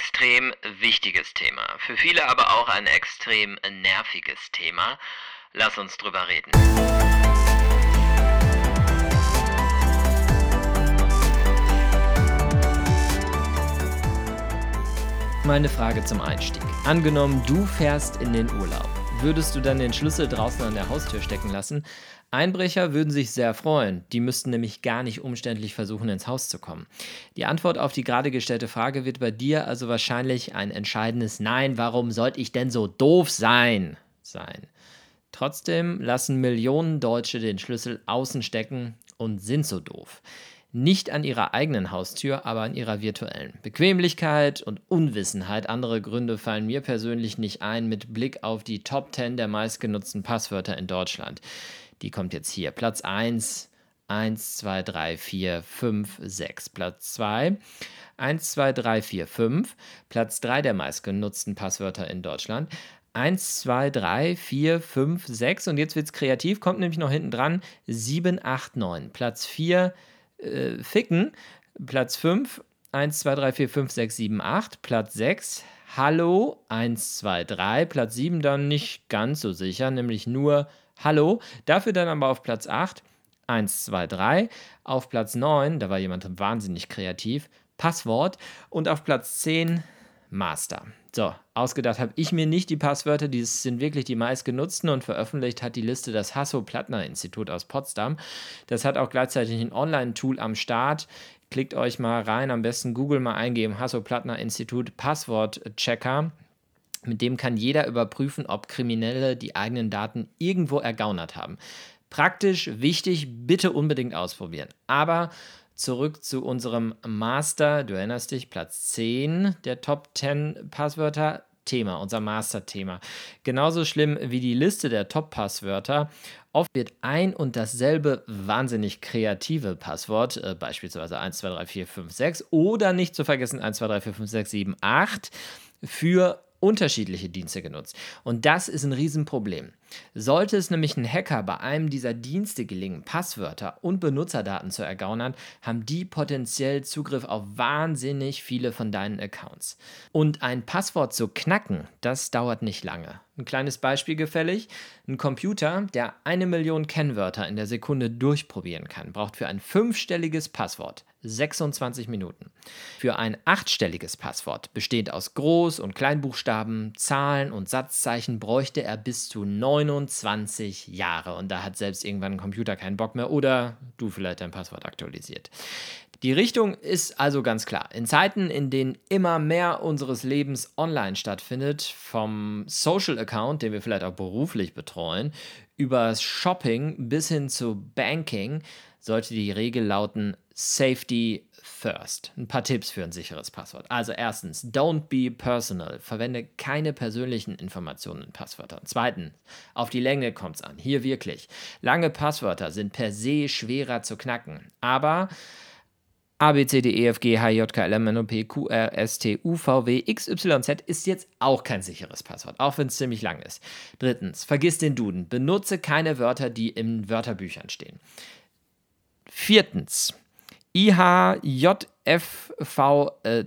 extrem wichtiges Thema. Für viele aber auch ein extrem nerviges Thema. Lass uns drüber reden. Meine Frage zum Einstieg. Angenommen, du fährst in den Urlaub. Würdest du dann den Schlüssel draußen an der Haustür stecken lassen? Einbrecher würden sich sehr freuen. Die müssten nämlich gar nicht umständlich versuchen, ins Haus zu kommen. Die Antwort auf die gerade gestellte Frage wird bei dir also wahrscheinlich ein entscheidendes Nein, warum sollte ich denn so doof sein? sein. Trotzdem lassen Millionen Deutsche den Schlüssel außen stecken und sind so doof. Nicht an ihrer eigenen Haustür, aber an ihrer virtuellen. Bequemlichkeit und Unwissenheit. Andere Gründe fallen mir persönlich nicht ein mit Blick auf die Top 10 der meistgenutzten Passwörter in Deutschland. Die kommt jetzt hier. Platz 1, 1, 2, 3, 4, 5, 6. Platz 2, 1, 2, 3, 4, 5. Platz 3 der meistgenutzten Passwörter in Deutschland. 1, 2, 3, 4, 5, 6. Und jetzt wird es kreativ, kommt nämlich noch hinten dran. 7, 8, 9. Platz 4, äh, Ficken. Platz 5, 1, 2, 3, 4, 5, 6, 7, 8. Platz 6, Hallo, 1, 2, 3. Platz 7 dann nicht ganz so sicher, nämlich nur Hallo. Dafür dann aber auf Platz 8, 1, 2, 3. Auf Platz 9, da war jemand wahnsinnig kreativ, Passwort. Und auf Platz 10, Master. So, ausgedacht habe ich mir nicht die Passwörter, die sind wirklich die meistgenutzten und veröffentlicht hat die Liste das Hasso-Plattner-Institut aus Potsdam. Das hat auch gleichzeitig ein Online-Tool am Start. Klickt euch mal rein, am besten Google mal eingeben, Hasso-Plattner-Institut Passwort-Checker. Mit dem kann jeder überprüfen, ob Kriminelle die eigenen Daten irgendwo ergaunert haben. Praktisch, wichtig, bitte unbedingt ausprobieren. Aber zurück zu unserem Master. Du erinnerst dich, Platz 10 der Top 10 Passwörter. Thema, unser Master-Thema. Genauso schlimm wie die Liste der Top-Passwörter. Oft wird ein und dasselbe wahnsinnig kreative Passwort, äh, beispielsweise 1, 2, 3, 4, 5, 6 oder nicht zu vergessen 1, 2, 3, 4, 5, 6, 7, 8 für unterschiedliche Dienste genutzt. Und das ist ein Riesenproblem. Sollte es nämlich ein Hacker bei einem dieser Dienste gelingen, Passwörter und Benutzerdaten zu ergaunern, haben die potenziell Zugriff auf wahnsinnig viele von deinen Accounts. Und ein Passwort zu knacken, das dauert nicht lange. Ein kleines Beispiel gefällig. Ein Computer, der eine Million Kennwörter in der Sekunde durchprobieren kann, braucht für ein fünfstelliges Passwort 26 Minuten. Für ein achtstelliges Passwort, bestehend aus Groß- und Kleinbuchstaben, Zahlen und Satzzeichen, bräuchte er bis zu 29 Jahre. Und da hat selbst irgendwann ein Computer keinen Bock mehr oder du vielleicht dein Passwort aktualisiert. Die Richtung ist also ganz klar. In Zeiten, in denen immer mehr unseres Lebens online stattfindet, vom Social Account, den wir vielleicht auch beruflich betreuen, über Shopping bis hin zu Banking, sollte die Regel lauten Safety first. Ein paar Tipps für ein sicheres Passwort. Also erstens, don't be personal. Verwende keine persönlichen Informationen in Passwörtern. Zweitens, auf die Länge kommt es an. Hier wirklich. Lange Passwörter sind per se schwerer zu knacken. Aber A, B, C, D, E, F, G, H, J, K, L, M, N, O, P, Q, R, S, T, U, V, W, X, Y, Z ist jetzt auch kein sicheres Passwort, auch wenn es ziemlich lang ist. Drittens, vergiss den Duden. Benutze keine Wörter, die in Wörterbüchern stehen. Viertens, IHJFV äh,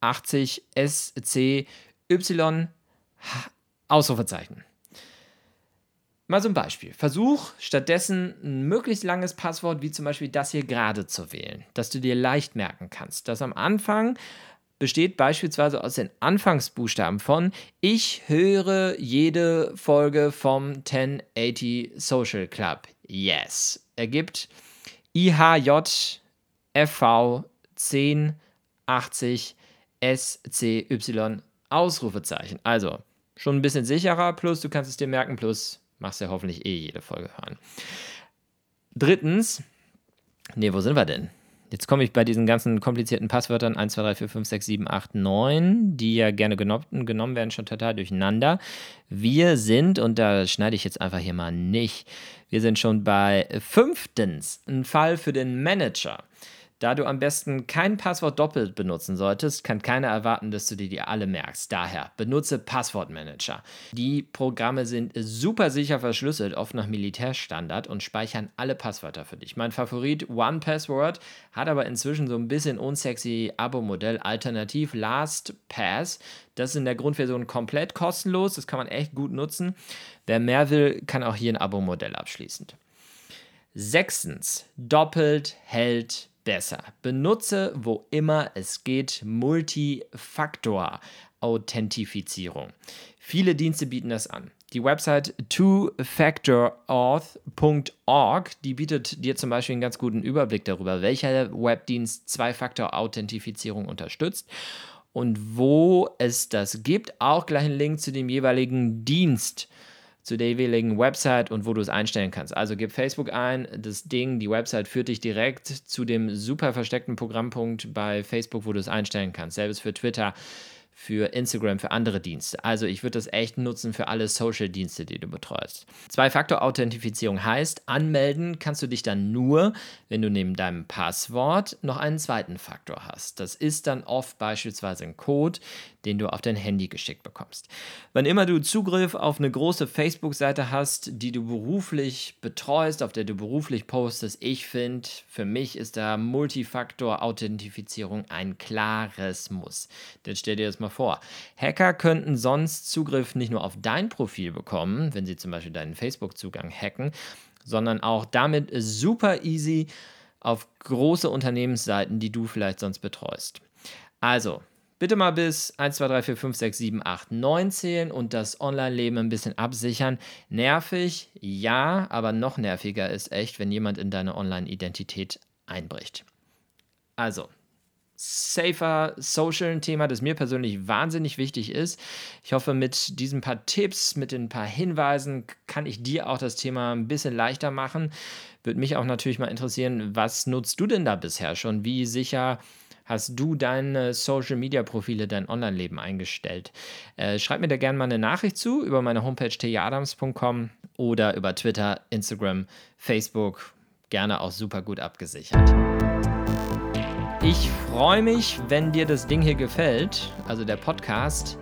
1080 SCY Ausrufezeichen. Mal so Beispiel. Versuch stattdessen ein möglichst langes Passwort, wie zum Beispiel das hier gerade zu wählen, das du dir leicht merken kannst. Das am Anfang besteht beispielsweise aus den Anfangsbuchstaben von Ich höre jede Folge vom 1080 Social Club. Yes. Ergibt IHJ FV 1080 SCY Ausrufezeichen. Also schon ein bisschen sicherer, plus du kannst es dir merken, plus machst ja hoffentlich eh jede Folge hören. Drittens, nee, wo sind wir denn? Jetzt komme ich bei diesen ganzen komplizierten Passwörtern 1, 2, 3, 4, 5, 6, 7, 8, 9, die ja gerne genommen, genommen werden, schon total durcheinander. Wir sind, und da schneide ich jetzt einfach hier mal nicht, wir sind schon bei fünftens, ein Fall für den Manager. Da du am besten kein Passwort doppelt benutzen solltest, kann keiner erwarten, dass du dir die alle merkst. Daher benutze Passwortmanager. Die Programme sind super sicher verschlüsselt, oft nach Militärstandard und speichern alle Passwörter für dich. Mein Favorit OnePassword hat aber inzwischen so ein bisschen unsexy Abo-Modell. Alternativ LastPass. Das ist in der Grundversion komplett kostenlos. Das kann man echt gut nutzen. Wer mehr will, kann auch hier ein Abo-Modell abschließen. Sechstens, doppelt hält besser. Benutze, wo immer es geht, Multifaktor-Authentifizierung. Viele Dienste bieten das an. Die Website twofactorauth.org, die bietet dir zum Beispiel einen ganz guten Überblick darüber, welcher Webdienst Zwei-Faktor-Authentifizierung unterstützt und wo es das gibt. Auch gleich einen Link zu dem jeweiligen Dienst zu der jeweiligen Website und wo du es einstellen kannst. Also gib Facebook ein, das Ding, die Website führt dich direkt zu dem super versteckten Programmpunkt bei Facebook, wo du es einstellen kannst. Selbst für Twitter für Instagram, für andere Dienste. Also ich würde das echt nutzen für alle Social-Dienste, die du betreust. Zwei-Faktor-Authentifizierung heißt, anmelden kannst du dich dann nur, wenn du neben deinem Passwort noch einen zweiten Faktor hast. Das ist dann oft beispielsweise ein Code, den du auf dein Handy geschickt bekommst. Wann immer du Zugriff auf eine große Facebook-Seite hast, die du beruflich betreust, auf der du beruflich postest, ich finde, für mich ist da Multifaktor-Authentifizierung ein klares Muss. Denn stell dir das mal vor. Hacker könnten sonst Zugriff nicht nur auf dein Profil bekommen, wenn sie zum Beispiel deinen Facebook-Zugang hacken, sondern auch damit super easy auf große Unternehmensseiten, die du vielleicht sonst betreust. Also, bitte mal bis 1, 2, 3, 4, 5, 6, 7, 8, 9 zählen und das Online-Leben ein bisschen absichern. Nervig, ja, aber noch nerviger ist echt, wenn jemand in deine Online-Identität einbricht. Also, safer Social ein Thema, das mir persönlich wahnsinnig wichtig ist. Ich hoffe, mit diesen paar Tipps, mit den paar Hinweisen kann ich dir auch das Thema ein bisschen leichter machen. Würde mich auch natürlich mal interessieren, was nutzt du denn da bisher schon? Wie sicher hast du deine Social Media Profile, dein Online-Leben eingestellt? Äh, schreib mir da gerne mal eine Nachricht zu über meine Homepage tjadams.com oder über Twitter, Instagram, Facebook. Gerne auch super gut abgesichert. Ich freue mich, wenn dir das Ding hier gefällt, also der Podcast.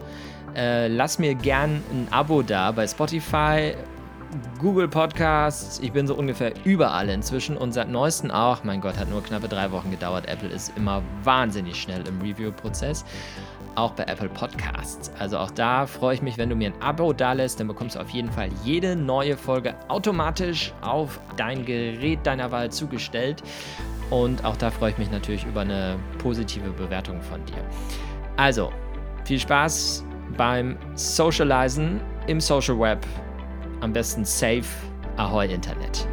Äh, lass mir gern ein Abo da bei Spotify, Google Podcasts. Ich bin so ungefähr überall inzwischen und seit neuestem auch. Mein Gott, hat nur knappe drei Wochen gedauert. Apple ist immer wahnsinnig schnell im Review-Prozess. Auch bei Apple Podcasts. Also auch da freue ich mich, wenn du mir ein Abo da lässt. Dann bekommst du auf jeden Fall jede neue Folge automatisch auf dein Gerät deiner Wahl zugestellt. Und auch da freue ich mich natürlich über eine positive Bewertung von dir. Also, viel Spaß beim Socializen im Social Web. Am besten safe. Ahoi Internet.